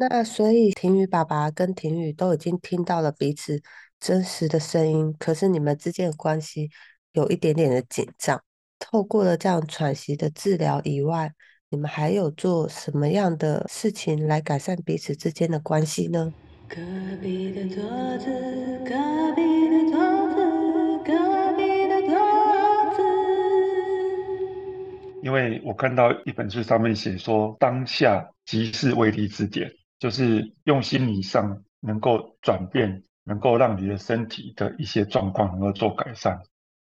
那所以婷宇爸爸跟婷宇都已经听到了彼此真实的声音，可是你们之间的关系有一点点的紧张。透过了这样喘息的治疗以外，你们还有做什么样的事情来改善彼此之间的关系呢？隔壁的桌子，隔壁的桌子，隔壁的桌子。因为我看到一本书上面写说，当下即是威力之点，就是用心理上能够转变，能够让你的身体的一些状况能够做改善。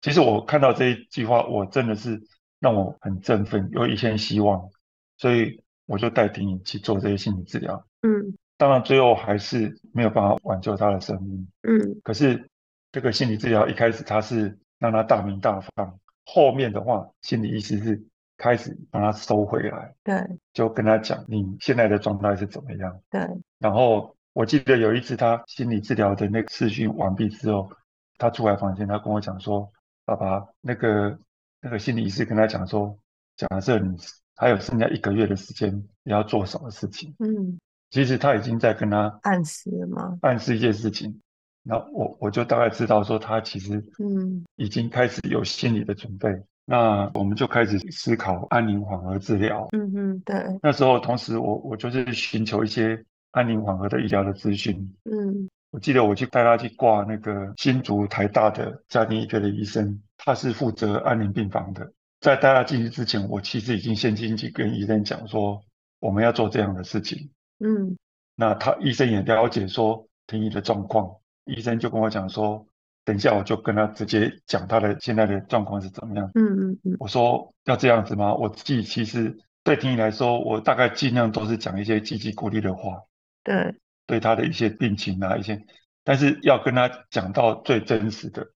其实我看到这一句话，我真的是让我很振奋，有一线希望，所以我就带婷颖去做这些心理治疗。嗯，当然最后还是没有办法挽救他的生命。嗯，可是这个心理治疗一开始他是让他大名大放，后面的话心理医师是开始把他收回来，对，就跟他讲你现在的状态是怎么样。对，然后我记得有一次他心理治疗的那个试训完毕之后，他出来房间，他跟我讲说。爸爸，那个那个心理医师跟他讲说，假设你还有剩下一个月的时间，你要做什么事情？嗯，其实他已经在跟他暗示了吗？暗示一件事情。那我我就大概知道说，他其实嗯已经开始有心理的准备。那我们就开始思考安宁缓和治疗。嗯嗯，对。那时候同时我我就是寻求一些安宁缓和的医疗的资讯。嗯。我记得我去带他去挂那个新竹台大的家庭医科的医生，他是负责安宁病房的。在带他进去之前，我其实已经先进去跟医生讲说，我们要做这样的事情。嗯，那他医生也了解说婷宜的状况，医生就跟我讲说，等一下我就跟他直接讲他的现在的状况是怎么样。嗯嗯嗯，我说要这样子吗？我自己其实对婷宜来说，我大概尽量都是讲一些积极鼓励的话。对。对他的一些病情啊，一些，但是要跟他讲到最真实的，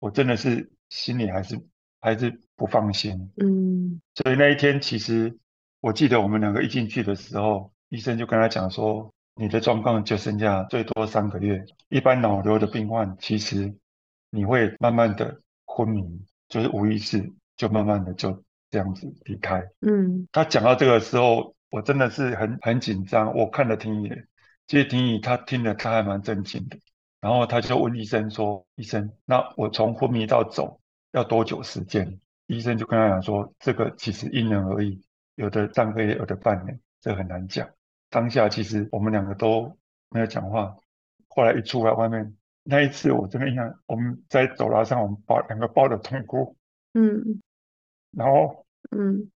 我真的是心里还是还是不放心。嗯，所以那一天，其实我记得我们两个一进去的时候，医生就跟他讲说，你的状况就剩下最多三个月。一般脑瘤的病患，其实你会慢慢的昏迷，就是无意识，就慢慢的就这样子离开。嗯，他讲到这个时候，我真的是很很紧张，我看了听也。其实婷宜他听了他还蛮震惊的，然后他就问医生说：“医生，那我从昏迷到走要多久时间？”医生就跟他讲说：“这个其实因人而异，有的三个月，有的半年，这很难讲。”当下其实我们两个都没有讲话。后来一出来外面，那一次我真的印象，我们在走廊上，我们抱两个抱着痛哭。嗯，然后嗯，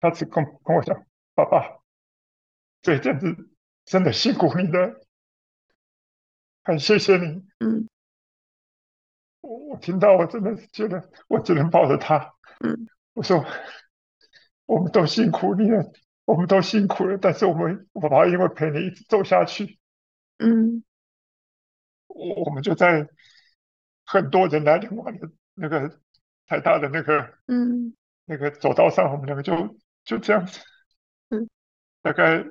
他只跟跟我讲：“爸爸，这一阵子。”真的辛苦你了，很谢谢你。嗯，我我听到，我真的觉得我只能抱着他。嗯，我说我们都辛苦你了，我们都辛苦了，但是我们爸爸因为陪你一直走下去。嗯，我我们就在很多人来人往的那个台大的那个嗯那个走道上，我们两个就就这样子。嗯，大概。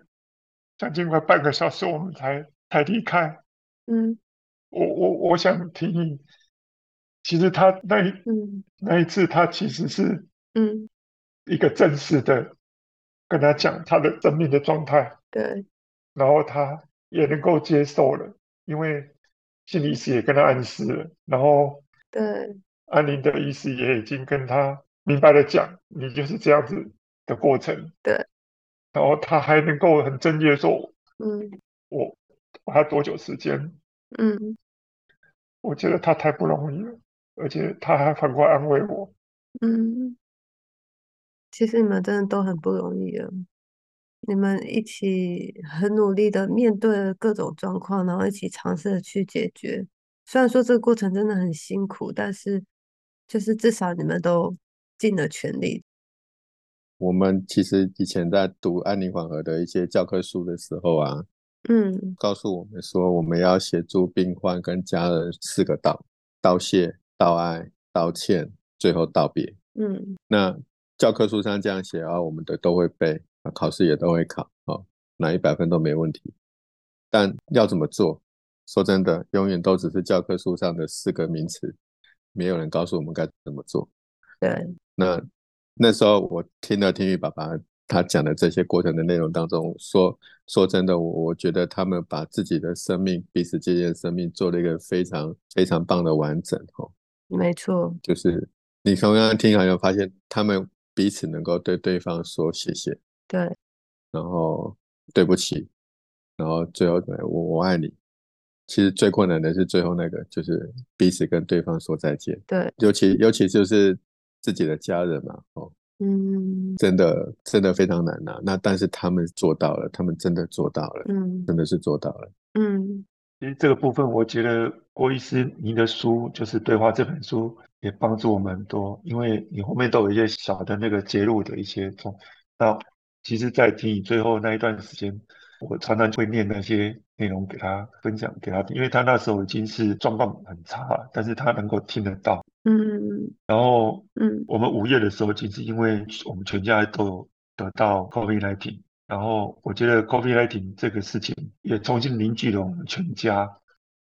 将近快半个小时，我们才才离开。嗯，我我我想提议，其实他那一那一次，他其实是嗯一个正式的跟他讲他的生命的状态。对，然后他也能够接受了，因为心理师也跟他暗示了，然后对安宁的医师也已经跟他明白的讲，你就是这样子的过程。对。然后他还能够很正确说：“嗯，我我还多久时间？”嗯，我觉得他太不容易了，而且他还反过来安慰我。嗯，其实你们真的都很不容易啊！你们一起很努力的面对各种状况，然后一起尝试的去解决。虽然说这个过程真的很辛苦，但是就是至少你们都尽了全力。我们其实以前在读安宁缓和的一些教科书的时候啊，嗯，告诉我们说我们要协助病患跟家人四个道：道谢、道爱、道歉，最后道别。嗯，那教科书上这样写啊，我们的都会背，考试也都会考，哦，拿一百分都没问题。但要怎么做？说真的，永远都只是教科书上的四个名词，没有人告诉我们该怎么做。对，那。那时候我听了天宇爸爸他讲的这些过程的内容当中，说说真的，我我觉得他们把自己的生命彼此之间的生命做了一个非常非常棒的完整哦。没错，就是你从刚刚听好像发现他们彼此能够对对方说谢谢，对，然后对不起，然后最后我我爱你。其实最困难的是最后那个，就是彼此跟对方说再见。对，尤其尤其就是自己的家人嘛，哦，嗯真的真的非常难呐、那但是他们做到了，他们真的做到了，嗯真的是做到了。嗯其实这个部分，我觉得郭医师您的书就是《对话》这本书也帮助我们很多，因为你后面都有一些小的那个揭露的一些中。那其实，在听你最后那一段时间，我常常会念那些内容给他分享给他听，因为他那时候已经是状况很差了，但是他能够听得到。嗯然后嗯我们午夜的时候，其实因为我们全家都有得到 COVID-19，然后我觉得 COVID-19 这个事情也重新凝聚了我们全家。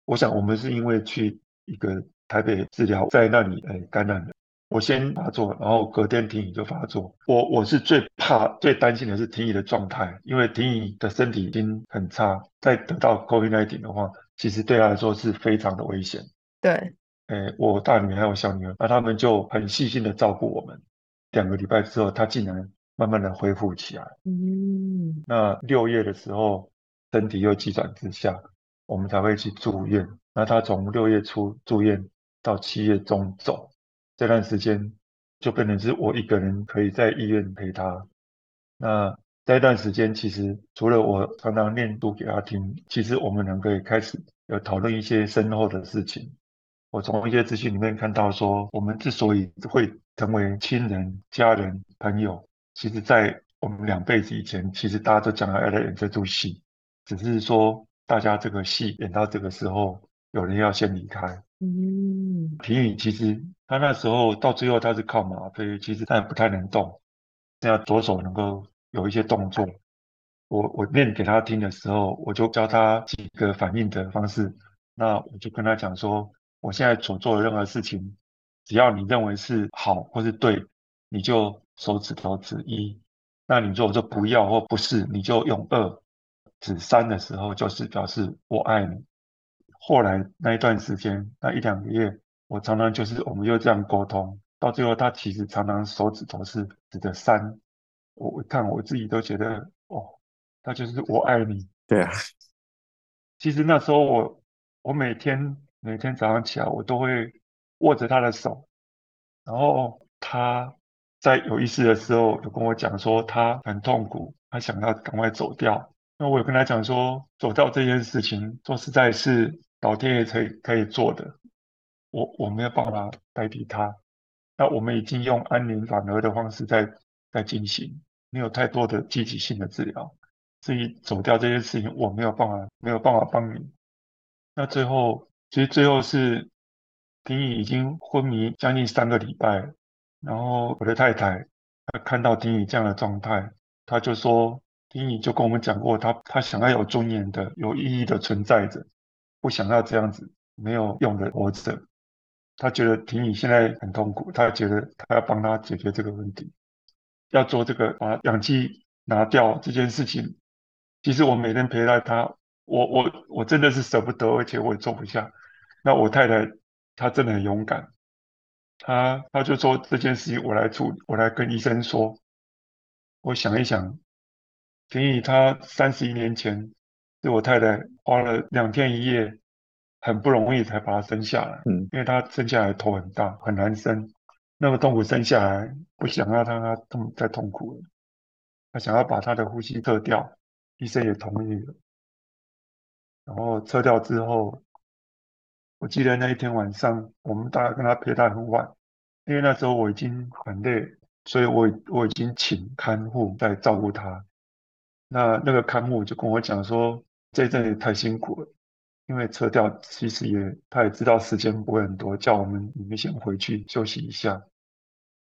我想我们是因为去一个台北治疗，在那里哎感染了。我先发作，然后隔天婷宇就发作。我我是最怕、最担心的是婷宇的状态，因为婷宇的身体已经很差，再得到 COVID-19 的话，其实对她来说是非常的危险。对，诶，我大女儿还有小女儿，那他们就很细心的照顾我们。两个礼拜之后，她竟然慢慢的恢复起来。嗯那六月的时候，身体又急转直下，我们才会去住院。那她从六月初住院到七月中走，这段时间就变成是我一个人可以在医院陪他。那在一段时间，其实除了我常常念读给他听，其实我们两个也开始有讨论一些身后的事情。我从一些资讯里面看到说，我们之所以会成为亲人、家人、朋友，其实在我们两辈子以前，其实大家都讲要来演这出戏，只是说大家这个戏演到这个时候，有人要先离开。嗯皮宇其实他那时候到最后他是靠吗啡，其实他也不太能动，这样左手能够有一些动作。我我念给他听的时候，我就教他几个反应的方式。那我就跟他讲说，我现在所做的任何事情，只要你认为是好或是对，你就手指头指一；那你如果说不要或不是，你就用二。指三的时候，就是表示我爱你。后来那一段时间，那一两个月，我常常就是我们就这样沟通，到最后他其实常常手指头是指的三，我我看我自己都觉得哦，他就是我爱你。对啊，其实那时候我我每天每天早上起来，我都会握着他的手，然后他在有意识的时候有跟我讲说他很痛苦，他想要赶快走掉。那我有跟他讲说，走掉这件事情，说实在是老天爷可以可以做的，我我没有办法代替他。那我们已经用安宁缓和的方式在在进行，没有太多的积极性的治疗。至于走掉这件事情，我没有办法没有办法帮你。那最后，其实最后是丁宇已经昏迷将近三个礼拜，然后我的太太她看到丁宇这样的状态，她就说，丁宇就跟我们讲过，他他想要有尊严的、有意义的存在着，不想要这样子没有用的活着。他觉得婷宇现在很痛苦，他觉得他要帮他解决这个问题，要做这个把氧气拿掉这件事情。其实我每天陪在他，我我我真的是舍不得，而且我也做不下。那我太太她真的很勇敢，她她就说这件事情我来处，我来跟医生说。我想一想，婷宇他三十一年前是我太太花了两天一夜，很不容易才把他生下来。嗯，因为他生下来头很大，很难生，那么痛苦生下来，不想要让他痛再痛苦了。他想要把他的呼吸撤掉，医生也同意了。然后撤掉之后，我记得那一天晚上，我们大概跟他陪他很晚，因为那时候我已经很累，所以我我已经请看护在照顾他。那那个看护就跟我讲说，这一阵也太辛苦了，因为撤掉其实也他也知道时间不会很多，叫我们你们先回去休息一下。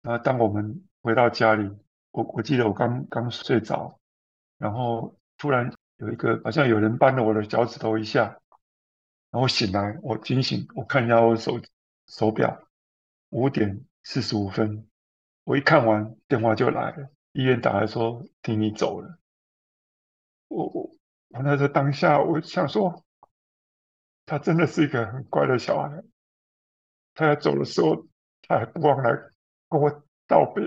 然后当我们回到家里，我我记得我刚刚睡着，然后突然有一个好像有人扳了我的脚趾头一下，然后醒来，我惊醒，我看一下我手手表，五点四十五分，我一看完电话就来了，医院打来说婷婷走了。我我我那时候当下我想说，他真的是一个很乖的小孩。他要走的时候，他还不忘来跟我道别。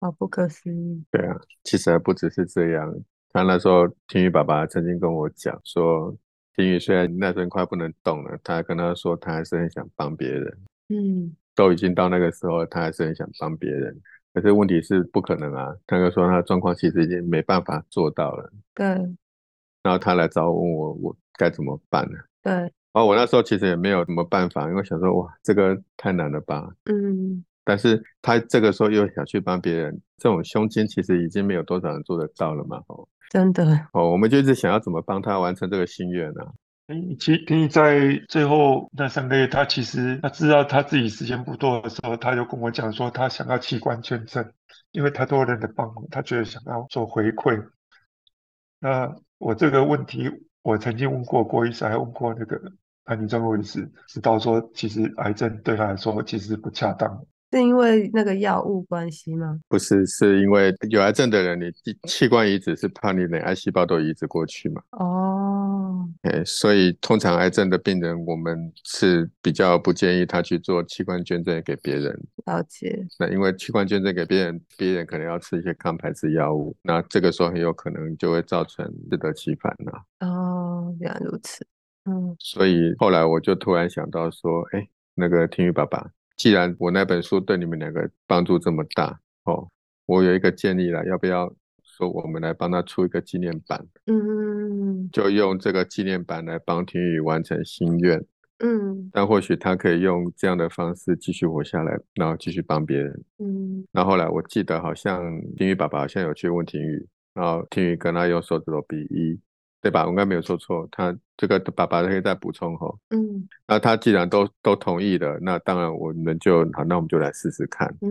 好不可思议。对啊，其实还不只是这样。他那时候天宇爸爸曾经跟我讲说，天宇虽然那阵快不能动了，他跟他说他还是很想帮别人。嗯，都已经到那个时候，他还是很想帮别人。可是问题是不可能啊，他就说他的状况其实已经没办法做到了。对然后他来找我问我，我该怎么办呢？对，然后我那时候其实也没有什么办法，因为想说哇，这个太难了吧。嗯，但是他这个时候又想去帮别人，这种胸襟其实已经没有多少人做得到了嘛。哦真的，哦，我们就一直想要怎么帮他完成这个心愿呢、啊？嗯，其实婷婷在最后那三个月，他其实他知道他自己时间不多的时候，他就跟我讲说，他想要器官捐赠，因为太多人的帮忙，他觉得想要做回馈。那我这个问题，我曾经问过郭医师，还问过那个安宁正郭医师，知道说，其实癌症对他来说其实不恰当的。是因为那个药物关系吗？不是，是因为有癌症的人，你器官移植是怕你连癌细胞都移植过去嘛？哦，哎，所以通常癌症的病人，我们是比较不建议他去做器官捐赠给别人。了解，那因为器官捐赠给别人，别人可能要吃一些抗排斥药物，那这个时候很有可能就会造成适得其反了。哦，原来如此，嗯所以后来我就突然想到说，哎，那个听雨爸爸，既然我那本书对你们两个帮助这么大哦，我有一个建议了，要不要说我们来帮他出一个纪念版，嗯就用这个纪念版来帮婷宇完成心愿。嗯但或许他可以用这样的方式继续活下来，然后继续帮别人。嗯然后后来我记得好像听雨爸爸好像有去问婷宇，然后婷宇跟他用手指头比一，对吧？我应该没有说错。他这个爸爸可以再补充吼。嗯那他既然都都同意了，那当然我们就好，那我们就来试试看。嗯，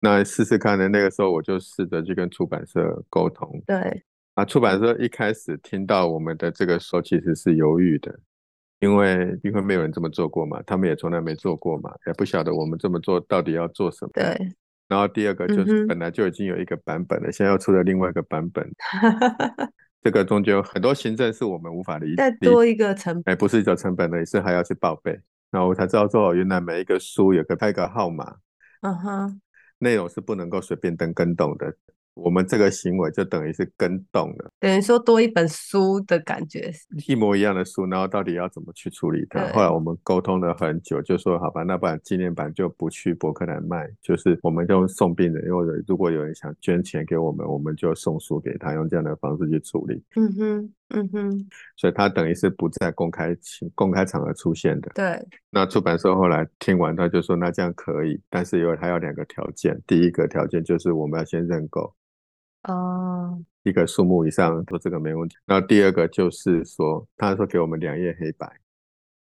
那试试看的那个时候，我就试着去跟出版社沟通。对，啊，出版社一开始听到我们的这个时候，其实是犹豫的，因为因为没有人这么做过嘛，他们也从来没做过嘛，也不晓得我们这么做到底要做什么。对，然后第二个就是本来就已经有一个版本了，现在又出了另外一个版本，这个中间有很多行政是我们无法理解再多一个成本哎，不是只有成本的，也是还要去报备。然后我才知道说，哦原来每一个书有个拍个号码，嗯哼，内容是不能够随便登跟动的。我们这个行为就等于是跟动了，等于说多一本书的感觉，一模一样的书，然后到底要怎么去处理它？对后来我们沟通了很久，就说好吧，那不然纪念版就不去博客来卖，就是我们就送病人，或者如果有人想捐钱给我们，我们就送书给他，用这样的方式去处理。嗯哼嗯哼，所以他等于是不在公开情公开场合出现的。对，那出版社后来听完，他就说那这样可以，但是有还有两个条件。第一个条件就是我们要先认购哦，一个数目以上，说这个没问题。那第二个就是说，他说给我们两页黑白，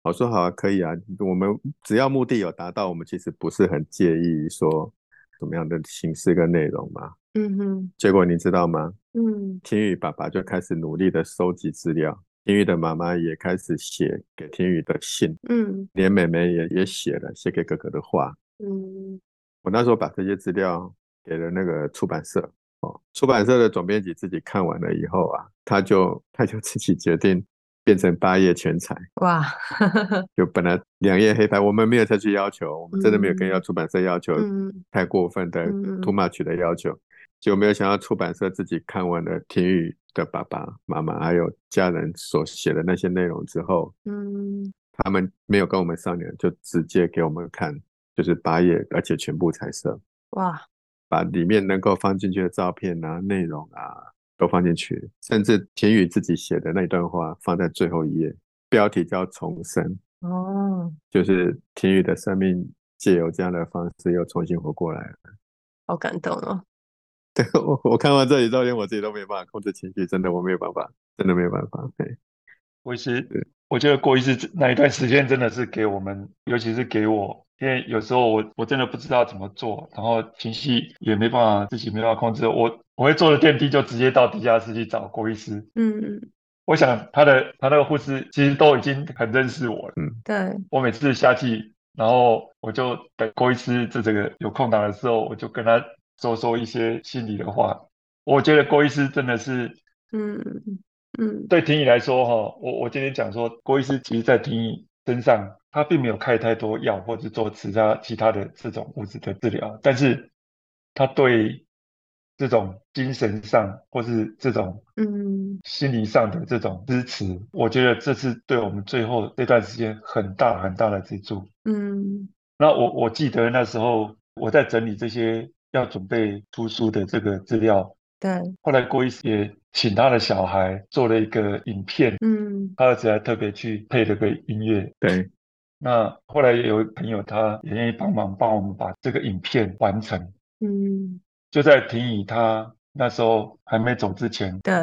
我说好啊，可以啊，我们只要目的有达到，我们其实不是很介意说什么样的形式跟内容嘛。嗯哼，结果你知道吗？嗯。天宇爸爸就开始努力的收集资料，天宇的妈妈也开始写给天宇的信，嗯。连妹妹也也写了写给哥哥的话。嗯。我那时候把这些资料给了那个出版社，哦，出版社的总编辑自己看完了以后啊，他就他就自己决定变成八页全彩，哇，就本来两页黑白，我们没有再去要求，我们真的没有跟嗯。要出版社要求嗯。太过分的嗯。too much 的要求，就没有想到出版社自己看完了田宇的爸爸妈妈还有家人所写的那些内容之后，嗯他们没有跟我们商量，就直接给我们看，就是八页，而且全部彩色。哇，把里面能够放进去的照片啊、内容啊都放进去，甚至田宇自己写的那段话放在最后一页，标题叫“重生哦，”，就是田宇的生命借由这样的方式又重新活过来了。好感动哦，对我，我看完这里照片，我自己都没办法控制情绪，真的我没有办法，真的没有办法。对，郭医师，我觉得郭医师那一段时间真的是给我们，尤其是给我，因为有时候我我真的不知道怎么做，然后情绪也没办法自己没办法控制，我我会坐着电梯就直接到地下室去找郭医师。嗯我想他的他那个护士其实都已经很认识我了，嗯对，我每次下去，然后我就等郭医师这这个有空档的时候，我就跟他说说一些心里的话。我觉得郭医师真的是，嗯嗯，对婷宇来说哈，我我今天讲说，郭医师其实在婷宇身上，他并没有开太多药或者做其他其他的这种物质的治疗，但是他对这种精神上或是这种嗯心理上的这种支持，我觉得这是对我们最后这段时间很大很大的支柱。嗯那我我记得那时候我在整理这些要准备出书的这个资料，对，后来郭医师也请他的小孩做了一个影片，嗯。他儿子还特别去配了个音乐。对，那后来也有朋友他也愿意帮忙帮我们把这个影片完成，嗯。就在婷宇他那时候还没走之前，对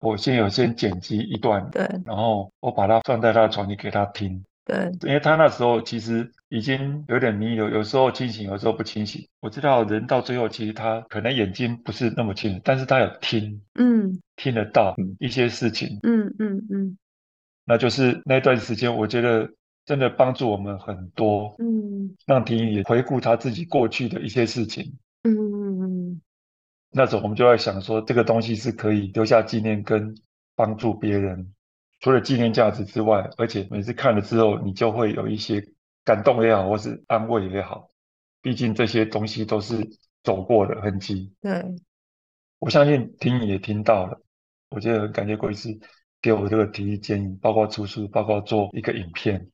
我先有先剪辑一段，对然后我把它放在他的床里给他听，对，因为他那时候其实已经有点迷有，有时候清醒，有时候不清醒。我知道人到最后其实他可能眼睛不是那么清楚，但是他有听嗯。听得到嗯。一些事情，嗯嗯嗯。那就是那段时间，我觉得真的帮助我们很多，嗯。让婷宇也回顾他自己过去的一些事情。嗯。那时候我们就在想说，这个东西是可以留下纪念跟帮助别人，除了纪念价值之外，而且每次看了之后，你就会有一些感动也好，或是安慰也好，毕竟这些东西都是走过的痕迹。对，我相信听你也听到了，我觉得很感谢郭医师给我这个提议建议，包括出书，包括做一个影片。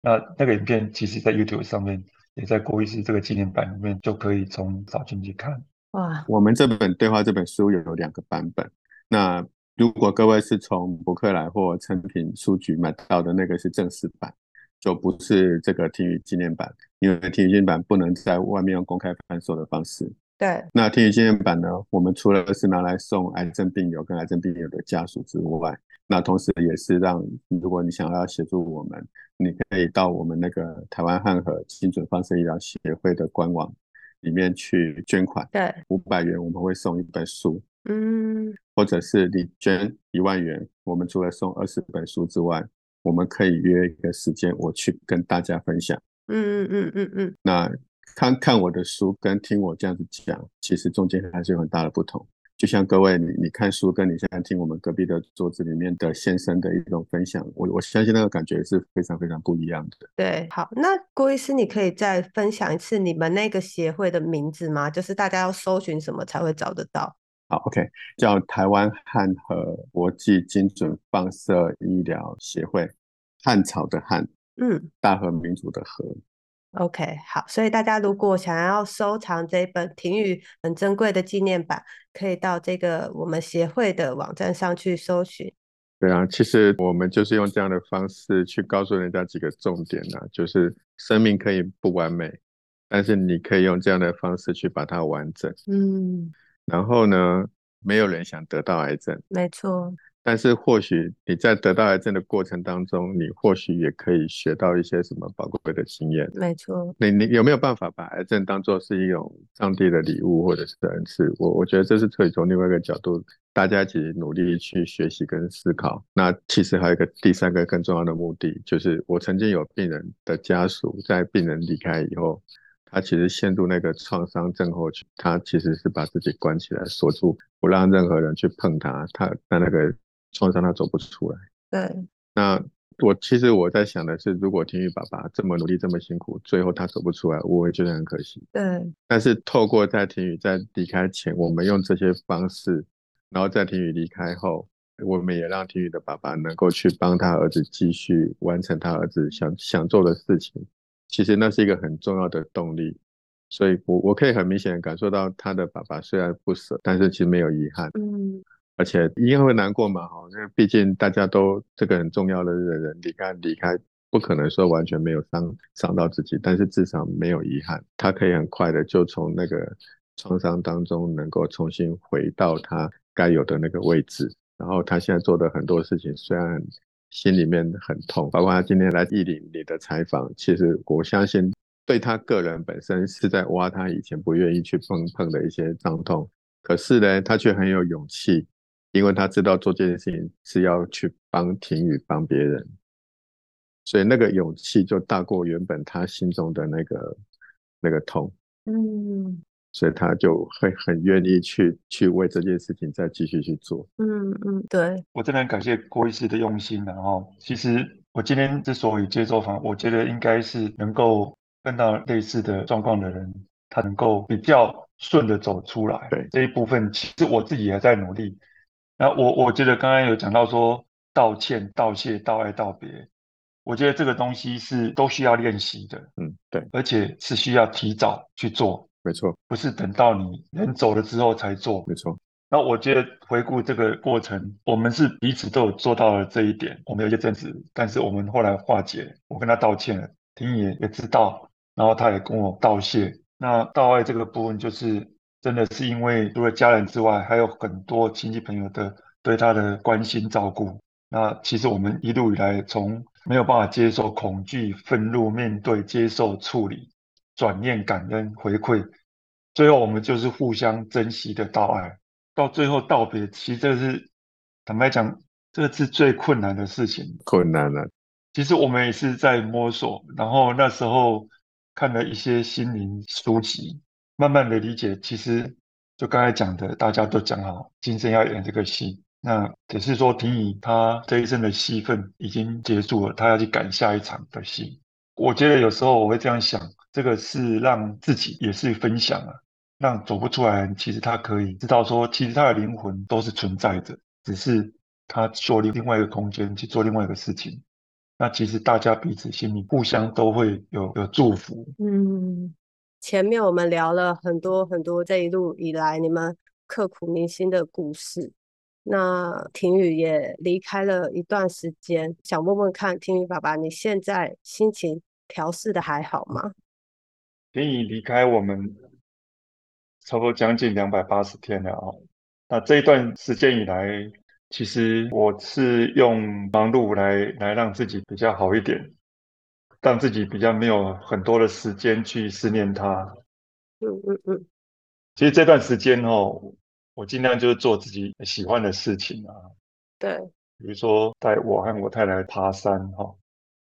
那那个影片其实在 YouTube 上面，也在郭医师这个纪念版里面就可以从找进去看。哇，我们这本对话这本书有两个版本。那如果各位是从博客来或成品书局买到的那个是正式版，就不是这个听语纪念版，因为听语纪念版不能在外面用公开贩售的方式。对，那听语纪念版呢，我们除了是拿来送癌症病友跟癌症病友的家属之外，那同时也是让如果你想要协助我们，你可以到我们那个台湾汉和精准放射医疗协会的官网里面去捐款，对，五百元我们会送一本书，嗯或者是你捐一万元，我们除了送二十本书之外，我们可以约一个时间，我去跟大家分享。嗯嗯嗯嗯嗯，那看看我的书跟听我这样子讲，其实中间还是有很大的不同。就像各位，你你看书跟你现在听我们隔壁的桌子里面的先生的一种分享，我我相信那个感觉是非常非常不一样的。对，好，那郭医师，你可以再分享一次你们那个协会的名字吗？就是大家要搜寻什么才会找得到？好，OK，叫台湾汉和国际精准放射医疗协会，汉朝的汉，嗯大和民族的和。，OK，好，所以大家如果想要收藏这本婷宇很珍贵的纪念版，可以到这个我们协会的网站上去搜寻。对啊，其实我们就是用这样的方式去告诉人家几个重点啊，就是生命可以不完美，但是你可以用这样的方式去把它完整。嗯，然后呢，没有人想得到癌症，没错，但是或许你在得到癌症的过程当中，你或许也可以学到一些什么宝贵的经验。没错，你你有没有办法把癌症当做是一种上帝的礼物或者是恩赐？我我觉得这是可以从另外一个角度，大家一起努力去学习跟思考。那其实还有一个第三个更重要的目的，就是我曾经有病人的家属在病人离开以后，他其实陷入那个创伤症候群，他其实是把自己关起来锁住，不让任何人去碰他，他他那个创伤他走不出来。对，那我其实我在想的是，如果天宇爸爸这么努力这么辛苦，最后他走不出来，我会觉得很可惜。对，但是透过在天宇在离开前，我们用这些方式，然后在天宇离开后，我们也让天宇的爸爸能够去帮他儿子继续完成他儿子想想做的事情。其实那是一个很重要的动力，所以我我可以很明显的感受到他的爸爸虽然不舍，但是其实没有遗憾。嗯，而且一定会难过嘛，哈，因为毕竟大家都这个很重要的人离开离开，不可能说完全没有伤伤到自己，但是至少没有遗憾，他可以很快的就从那个创伤当中能够重新回到他该有的那个位置，然后他现在做的很多事情虽然心里面很痛，包括他今天来义林你的采访，其实我相信对他个人本身是在挖他以前不愿意去碰碰的一些伤痛，可是呢，他却很有勇气。因为他知道做这件事情是要去帮婷宇帮别人，所以那个勇气就大过原本他心中的那个那个痛。嗯，所以他就会很愿意去去为这件事情再继续去做。嗯嗯，对，我真的很感谢郭医师的用心然后其实我今天之所以接受访，我觉得应该是能够碰到类似的状况的人，他能够比较顺的走出来。对这一部分，其实我自己也在努力。那我我觉得刚刚有讲到说道歉、道谢、道爱、道别，我觉得这个东西是都需要练习的，嗯，对，而且是需要提早去做，没错，不是等到你人走了之后才做。没错，那我觉得回顾这个过程，我们是彼此都有做到了这一点。我们有一些争执，但是我们后来化解，我跟他道歉了，婷也也知道，然后他也跟我道谢。那道爱这个部分，就是真的是因为除了家人之外，还有很多亲戚朋友的对他的关心照顾。那其实我们一路以来，从没有办法接受恐惧、愤怒，面对、接受、处理、转念、感恩、回馈，最后我们就是互相珍惜的道爱。到最后道别，其实这是坦白讲，这个是最困难的事情。困难了，其实我们也是在摸索，然后那时候看了一些心灵书籍，慢慢的理解，其实就刚才讲的，大家都讲好，今生要演这个戏，那只是说婷宜她这一生的戏份已经结束了，她要去赶下一场的戏。我觉得有时候我会这样想，这个是让自己也是分享啊，让走不出来，其实他可以知道说，其实他的灵魂都是存在的，只是他做另外一个空间去做另外一个事情。那其实大家彼此心里互相都会有有祝福。嗯，前面我们聊了很多很多这一路以来你们刻苦铭心的故事。那婷宇也离开了一段时间，想问问看，婷宇爸爸，你现在心情调试的还好吗？婷宜离开我们差不多将近两百八十天了啊。那这一段时间以来，其实我是用忙碌来来让自己比较好一点，让自己比较没有很多的时间去思念他。嗯嗯嗯，其实这段时间哦，我尽量就是做自己喜欢的事情啊，对，比如说带我和我太太爬山哈、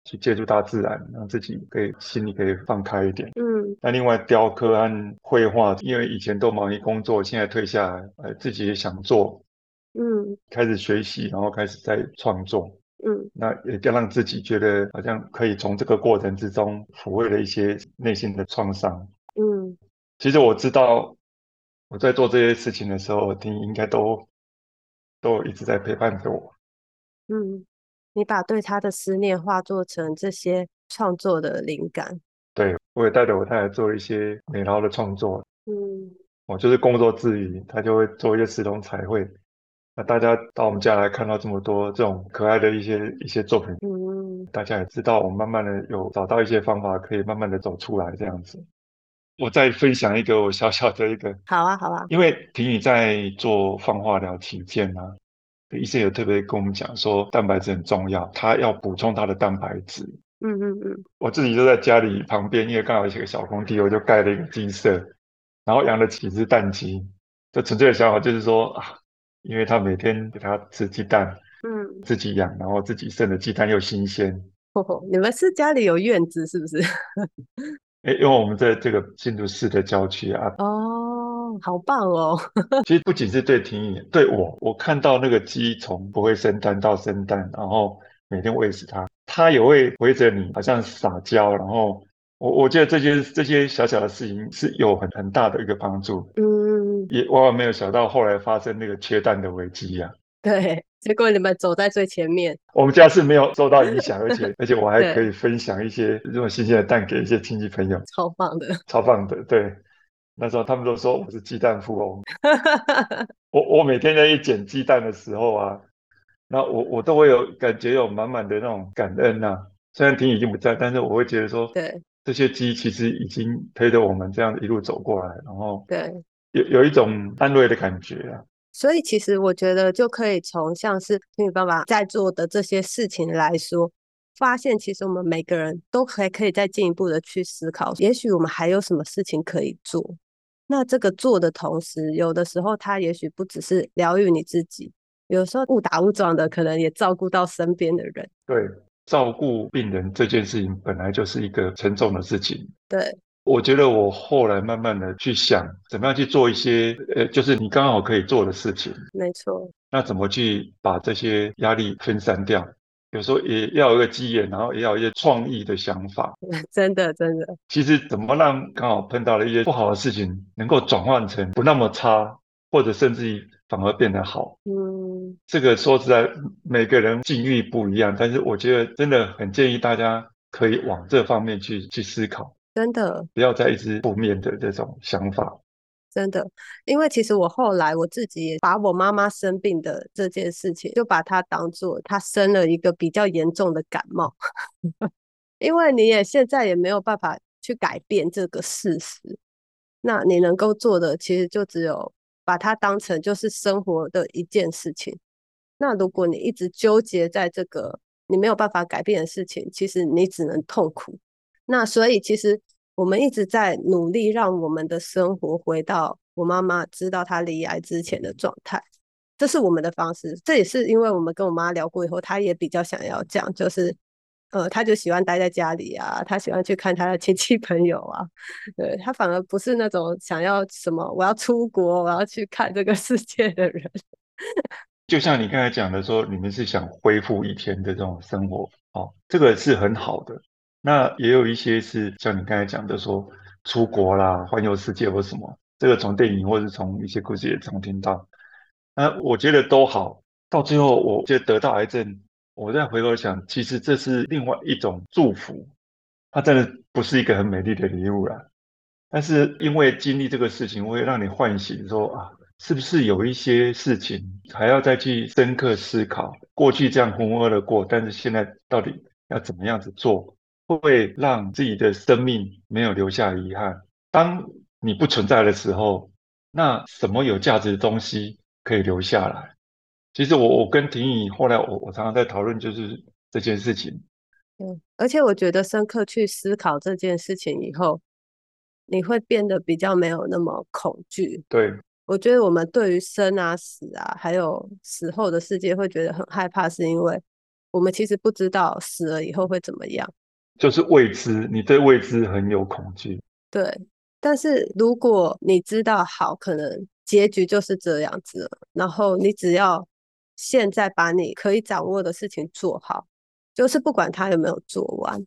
去接触大自然，让自己可以心里可以放开一点。嗯那另外雕刻和绘画，因为以前都忙于工作，现在退下来，呃，自己也想做，嗯开始学习，然后开始在创作。嗯那也要让自己觉得好像可以从这个过程之中抚慰了一些内心的创伤。嗯其实我知道我在做这些事情的时候，你应该都都一直在陪伴着我。嗯，你把对他的思念化作成这些创作的灵感。对，我也带着我太太做一些美劳的创作。嗯我就是工作之余，他就会做一些石龙彩绘。那大家到我们家来看到这么多这种可爱的一些一些作品，嗯大家也知道，我慢慢的有找到一些方法，可以慢慢的走出来这样子。我再分享一个我小小的一个，好啊好啊，因为婷宇在做放化疗期间呢、医生有特别跟我们讲说，蛋白质很重要，他要补充他的蛋白质。嗯嗯嗯我自己就在家里旁边，因为刚好有一个小空地，我就盖了一个鸡舍，然后养了几只蛋鸡。这纯粹的想法就是说啊，因为他每天给他吃鸡蛋，嗯，自己养，然后自己剩的鸡蛋又新鲜。你们是家里有院子是不是？诶，因为我们在这个新竹市的郊区啊，哦，好棒哦。其实不仅是对婷宜，对我，我看到那个鸡从不会生蛋到生蛋，然后每天喂食它，它也会围着你，好像撒娇，然后我我觉得这些这些小小的事情是有很很大的一个帮助，嗯，也万万没有想到后来发生那个缺蛋的危机呀、对，结果你们走在最前面。我们家是没有受到影响，而且而且我还 可以分享一些这种新鲜的蛋给一些亲戚朋友，超棒的。超棒的。对，那时候他们都说我是鸡蛋富翁。我我每天在一捡鸡蛋的时候啊，那我我都会有感觉有满满的那种感恩呐、虽然婷已经不在，但是我会觉得说，对这些鸡其实已经陪着我们这样一路走过来，然后对，有有一种安慰的感觉啊。所以其实我觉得就可以从像是听雨爸爸在做的这些事情来说，发现其实我们每个人都还可以再进一步的去思考，也许我们还有什么事情可以做。那这个做的同时，有的时候它也许不只是疗愈你自己，有时候误打误撞的，可能也照顾到身边的人。对，照顾病人这件事情本来就是一个沉重的事情。对，我觉得我后来慢慢的去想，怎么样去做一些呃，就是你刚好可以做的事情。没错。那怎么去把这些压力分散掉？有时候也要有一个机缘，然后也要有一些创意的想法。真的，真的。其实怎么让刚好碰到了一些不好的事情，能够转换成不那么差，或者甚至于反而变得好？嗯，这个说实在，每个人境遇不一样，但是我觉得真的很建议大家可以往这方面去去思考。真的，不要再一直负面的这种想法。真的，因为其实我后来我自己也把我妈妈生病的这件事情，就把它当做她生了一个比较严重的感冒，因为你也现在也没有办法去改变这个事实，那你能够做的其实就只有把它当成就是生活的一件事情。那如果你一直纠结在这个你没有办法改变的事情，其实你只能痛苦。那所以其实。我们一直在努力让我们的生活回到我妈妈知道她离癌之前的状态，这是我们的方式。这也是因为我们跟我妈聊过以后，她也比较想要这样，就是呃，她就喜欢待在家里啊，她喜欢去看她的亲戚朋友啊，对她反而不是那种想要什么我要出国我要去看这个世界的人。就像你刚才讲的说，你们是想恢复一天的这种生活哦，这个是很好的。那也有一些是像你刚才讲的，说出国啦、环游世界或什么，这个从电影或是从一些故事也常听到。那我觉得都好，到最后我觉得到癌症，我再回头想，其实这是另外一种祝福，它真的不是一个很美丽的礼物啦。但是因为经历这个事情，会让你唤醒说啊，是不是有一些事情还要再去深刻思考？过去这样浑浑噩的过，但是现在到底要怎么样子做？会让自己的生命没有留下遗憾。当你不存在的时候，那什么有价值的东西可以留下来？其实我我跟婷颖后来我我常常在讨论就是这件事情。嗯，而且我觉得深刻去思考这件事情以后，你会变得比较没有那么恐惧。对，我觉得我们对于生啊、死啊，还有死后的世界会觉得很害怕，是因为我们其实不知道死了以后会怎么样。就是未知，你对未知很有恐惧。对，但是如果你知道好，可能结局就是这样子了。然后你只要现在把你可以掌握的事情做好，就是不管他有没有做完，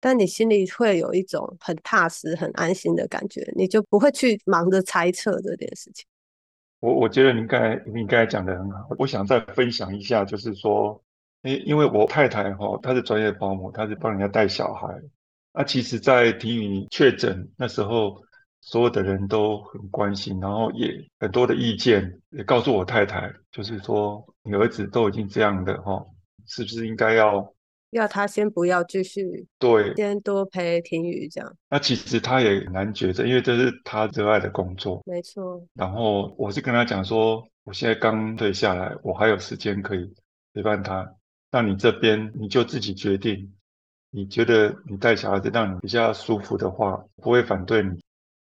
但你心里会有一种很踏实、很安心的感觉，你就不会去忙着猜测这件事情。我我觉得你刚才你刚才讲的很好，我想再分享一下，就是说。因因为我太太哈，她是专业保姆，她是帮人家带小孩。那其实，在婷宇确诊那时候，所有的人都很关心，然后也很多的意见，也告诉我太太，就是说你儿子都已经这样的哈，是不是应该要要他先不要继续对，先多陪婷宇这样。那其实他也难抉择，因为这是他热爱的工作，没错。然后我是跟他讲说，我现在刚退下来，我还有时间可以陪伴他。那你这边你就自己决定，你觉得你带小孩子让你比较舒服的话，不会反对你。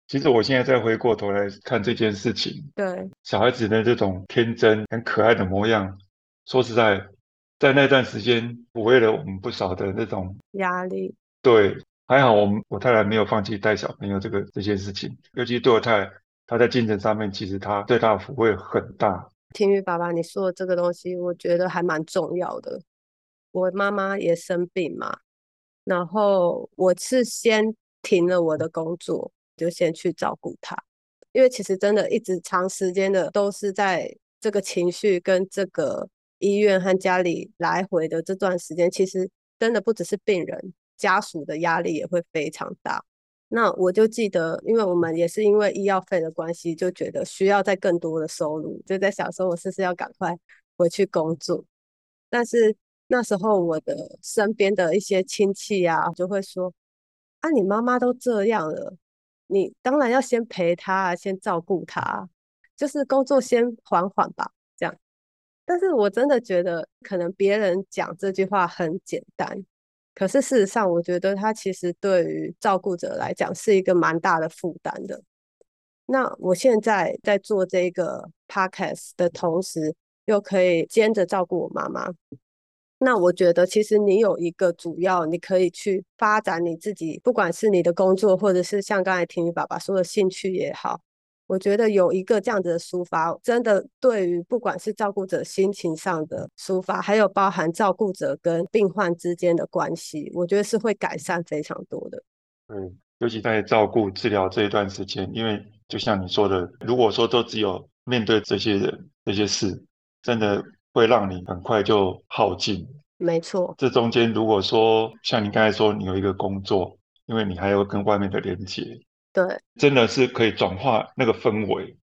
其实我现在再回过头来看这件事情，对小孩子的这种天真、很可爱的模样，说实在，在那段时间抚慰了我们不少的那种压力。对，还好我们我太太没有放弃带小朋友这个这件事情，尤其对我太太，她在精神上面其实她对她的抚慰很大。天宇爸爸你说的这个东西，我觉得还蛮重要的。我妈妈也生病嘛，然后我是先停了我的工作，就先去照顾她，因为其实真的一直长时间的都是在这个情绪跟这个医院和家里来回的这段时间，其实真的不只是病人家属的压力也会非常大。那我就记得，因为我们也是因为医药费的关系，就觉得需要再更多的收入，就在想说我是不是要赶快回去工作，但是。那时候，我的身边的一些亲戚啊，就会说：“啊，你妈妈都这样了，你当然要先陪她，先照顾她，就是工作先缓缓吧。”这样。但是我真的觉得，可能别人讲这句话很简单，可是事实上，我觉得他其实对于照顾者来讲是一个蛮大的负担的。那我现在在做这个 podcast 的同时，又可以兼着照顾我妈妈。那我觉得，其实你有一个主要，你可以去发展你自己，不管是你的工作，或者是像刚才婷宇爸爸说的兴趣也好，我觉得有一个这样子的抒发，真的对于不管是照顾者心情上的抒发，还有包含照顾者跟病患之间的关系，我觉得是会改善非常多的。对，尤其在照顾治疗这一段时间，因为就像你说的，如果说都只有面对这些人、这些事，真的。会让你很快就耗尽，没错。这中间如果说像你刚才说，你有一个工作，因为你还有跟外面的连接，对，真的是可以转化那个氛围。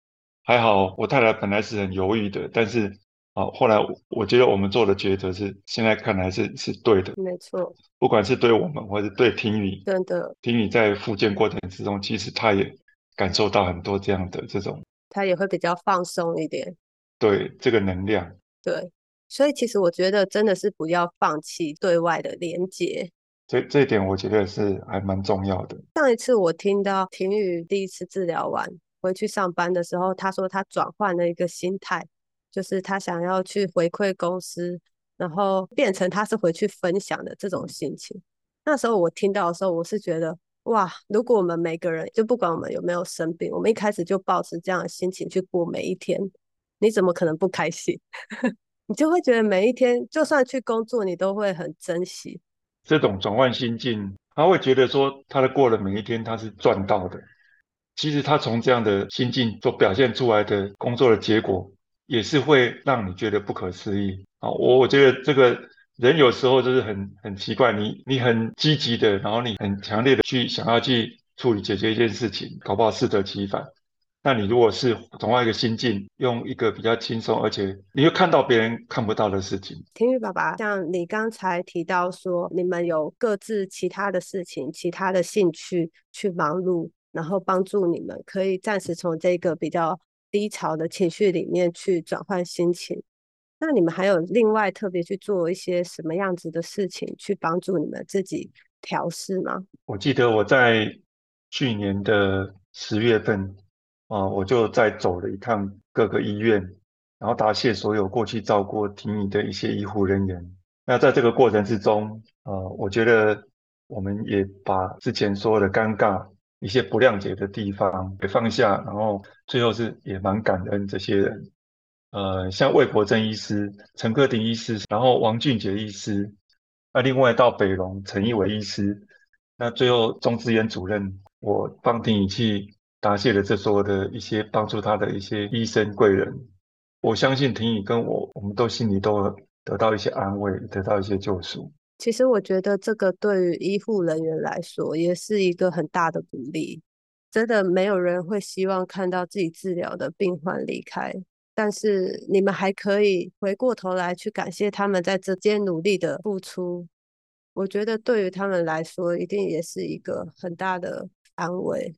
还好我太太本来是很犹豫的，但是啊，后来我觉得我们做的抉择是现在看来是是对的，没错。不管是对我们，或是对听你，真的，听你在复健过程之中，其实他也感受到很多这样的这种，他也会比较放松一点，对这个能量。对，所以其实我觉得真的是不要放弃对外的连接，这这一点我觉得是还蛮重要的。上一次我听到婷宇第一次治疗完回去上班的时候，他说他转换了一个心态，就是他想要去回馈公司，然后变成他是回去分享的这种心情。那时候我听到的时候，我是觉得哇，如果我们每个人就不管我们有没有生病，我们一开始就保持这样的心情去过每一天。你怎么可能不开心？你就会觉得每一天，就算去工作，你都会很珍惜。这种转换心境，他会觉得说，他的过了每一天，他是赚到的。其实他从这样的心境所表现出来的工作的结果，也是会让你觉得不可思议啊！我我觉得这个人有时候就是很很奇怪，你你很积极的，然后你很强烈的去想要去处理解决一件事情，搞不好适得其反。那你如果是转换一个心境，用一个比较轻松，而且你会看到别人看不到的事情。天宇爸爸，像你刚才提到说，你们有各自其他的事情、其他的兴趣去忙碌，然后帮助你们可以暂时从这个比较低潮的情绪里面去转换心情。那你们还有另外特别去做一些什么样子的事情，去帮助你们自己调试吗？我记得我在去年的十月份。啊，我就在走了一趟各个医院，然后答谢所有过去照顾婷宜的一些医护人员。那在这个过程之中，呃，我觉得我们也把之前所有的尴尬、一些不谅解的地方给放下，然后最后是也蛮感恩这些人。呃，像魏国珍医师、陈克廷医师，然后王俊杰医师，那另外到北龙陈义伟医师，那最后钟志渊主任，我帮婷宜去。答谢了这所有的一些帮助他的一些医生贵人，我相信婷宇跟我，我们都心里都得到一些安慰，得到一些救赎。其实我觉得这个对于医护人员来说，也是一个很大的鼓励。真的没有人会希望看到自己治疗的病患离开，但是你们还可以回过头来去感谢他们在这间努力的付出。我觉得对于他们来说，一定也是一个很大的安慰。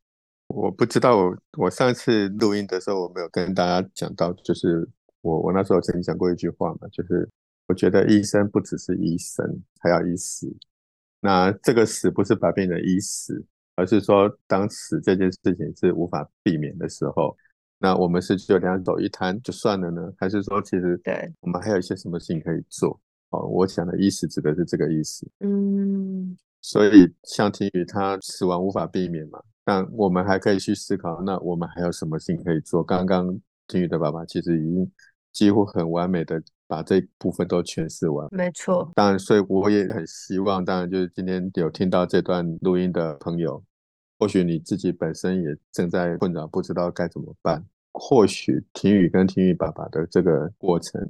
我不知道，我我上次录音的时候，我没有跟大家讲到，就是我我那时候曾经讲过一句话嘛，就是我觉得医生不只是医生，还要医死。那这个死不是把病人医死，而是说当死这件事情是无法避免的时候，那我们是就两手一摊就算了呢，还是说其实对我们还有一些什么事情可以做？哦，我想的医死指的是这个意思。嗯，所以像婷宇，他死亡无法避免嘛。但我们还可以去思考，那我们还有什么事情可以做？刚刚金宇的爸爸其实已经几乎很完美的把这部分都诠释完。没错，当然，所以我也很希望，当然就是今天有听到这段录音的朋友，或许你自己本身也正在困扰，不知道该怎么办。或许婷宇跟婷宇爸爸的这个过程，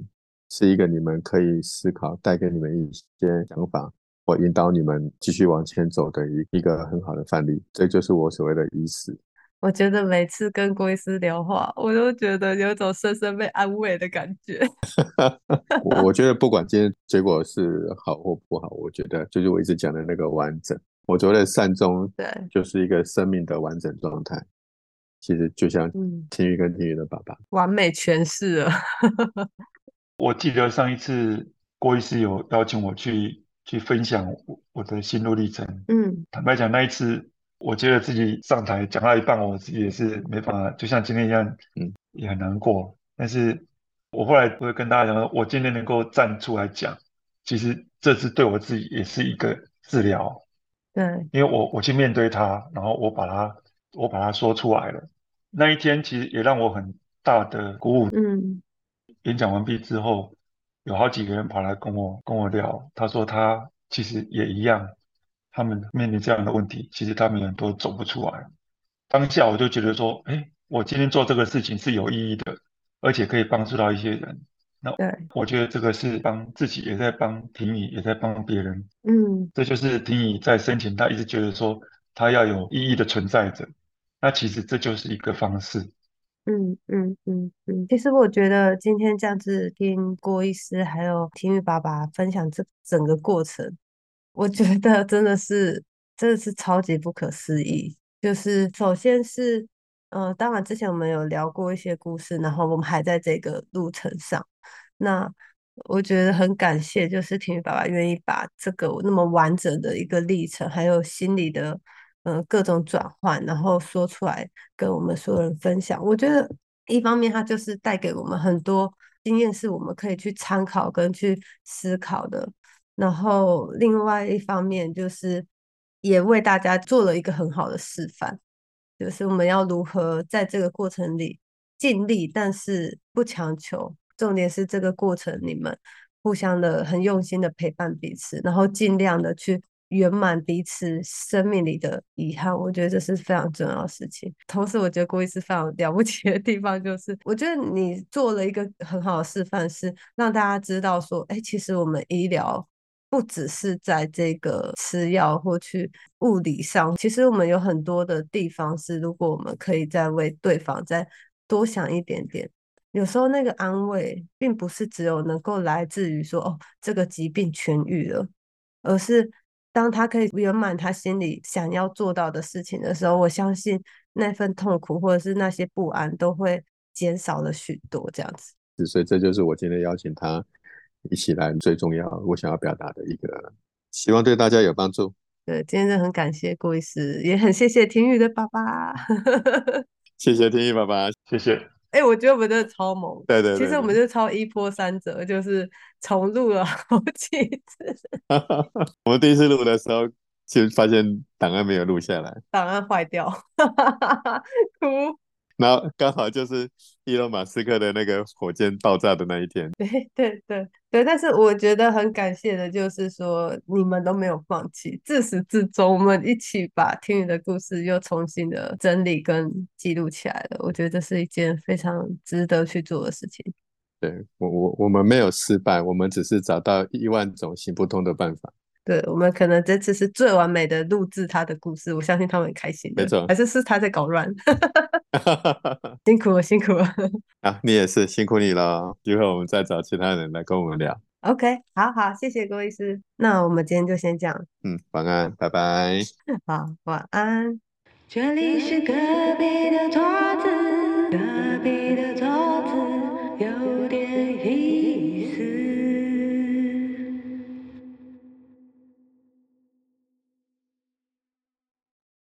是一个你们可以思考，带给你们一些想法。我引导你们继续往前走的一一个很好的范例，这就是我所谓的医师。我觉得每次跟郭医师聊话，我都觉得有种深深被安慰的感觉。我我觉得不管今天结果是好或不好，我觉得就是我一直讲的那个完整。我觉得善终对，就是一个生命的完整状态。其实就像天宇跟天宇的爸爸，完美诠释了。我记得上一次郭医师有邀请我去。去分享我我的心路历程。嗯，坦白讲，那一次我觉得自己上台讲到一半，我自己也是没法，就像今天一样，嗯，也很难过。但是我后来会跟大家讲，我今天能够站出来讲，其实这次对我自己也是一个治疗，对，因为我我去面对它，然后我把它我把它说出来了。那一天其实也让我很大的鼓舞。嗯演讲完毕之后，有好几个人跑来跟我跟我聊，他说他其实也一样，他们面临这样的问题，其实他们也都走不出来。当下我就觉得说，哎，我今天做这个事情是有意义的，而且可以帮助到一些人。那，我觉得这个是帮自己，也在帮婷宜，也在帮别人。嗯这就是婷宜在生前，他一直觉得说，他要有意义的存在着。那其实这就是一个方式。嗯嗯嗯嗯，其实我觉得今天这样子听郭医师还有婷雨爸爸分享这整个过程，我觉得 真的是真的是超级不可思议。就是首先是，呃，当然之前我们有聊过一些故事，然后我们还在这个路程上。那我觉得很感谢，就是婷雨爸爸愿意把这个那么完整的一个历程，还有心理的呃各种转换，然后说出来跟我们所有人分享。我觉得一方面它就是带给我们很多经验，是我们可以去参考跟去思考的。然后另外一方面就是也为大家做了一个很好的示范，就是我们要如何在这个过程里尽力，但是不强求。重点是这个过程，你们互相的很用心的陪伴彼此，然后尽量的去圆满彼此生命里的遗憾。我觉得这是非常重要的事情。同时，我觉得郭医师非常了不起的地方，就是我觉得你做了一个很好的示范，是让大家知道说，哎，其实我们医疗。不只是在这个吃药或去物理上，其实我们有很多的地方是，如果我们可以再为对方再多想一点点，有时候那个安慰，并不是只有能够来自于说哦，这个疾病痊愈了，而是当他可以圆满他心里想要做到的事情的时候，我相信那份痛苦或者是那些不安都会减少了许多。这样子，所以这就是我今天邀请他一起来最重要，我想要表达的一个，希望对大家有帮助。对，今天真的很感谢郭医师，也很谢谢婷宇的爸爸。谢谢天宇爸爸，谢谢。哎、我觉得我们真的超猛。对对对其实我们就超一波三折，就是重录了好几次，我们第一次录的时候，就发现档案没有录下来，档案坏掉，哭。然后刚好就是伊隆马斯克的那个火箭爆炸的那一天。对对对对，但是我觉得很感谢的就是说，你们都没有放弃，自始至终，我们一起把听雨的故事又重新的整理跟记录起来了。我觉得这是一件非常值得去做的事情。对我我我们没有失败，我们只是找到一万种行不通的办法。对我们可能这次是最完美的录制他的故事，我相信他们很开心。没错还是是他在搞乱，辛苦了，辛苦了。啊，你也是辛苦你了，一会儿我们再找其他人来跟我们聊。OK，好好，谢谢郭医师。那我们今天就先这样，嗯，晚安，拜拜。好，晚安。这里是隔壁的桌子，隔壁的桌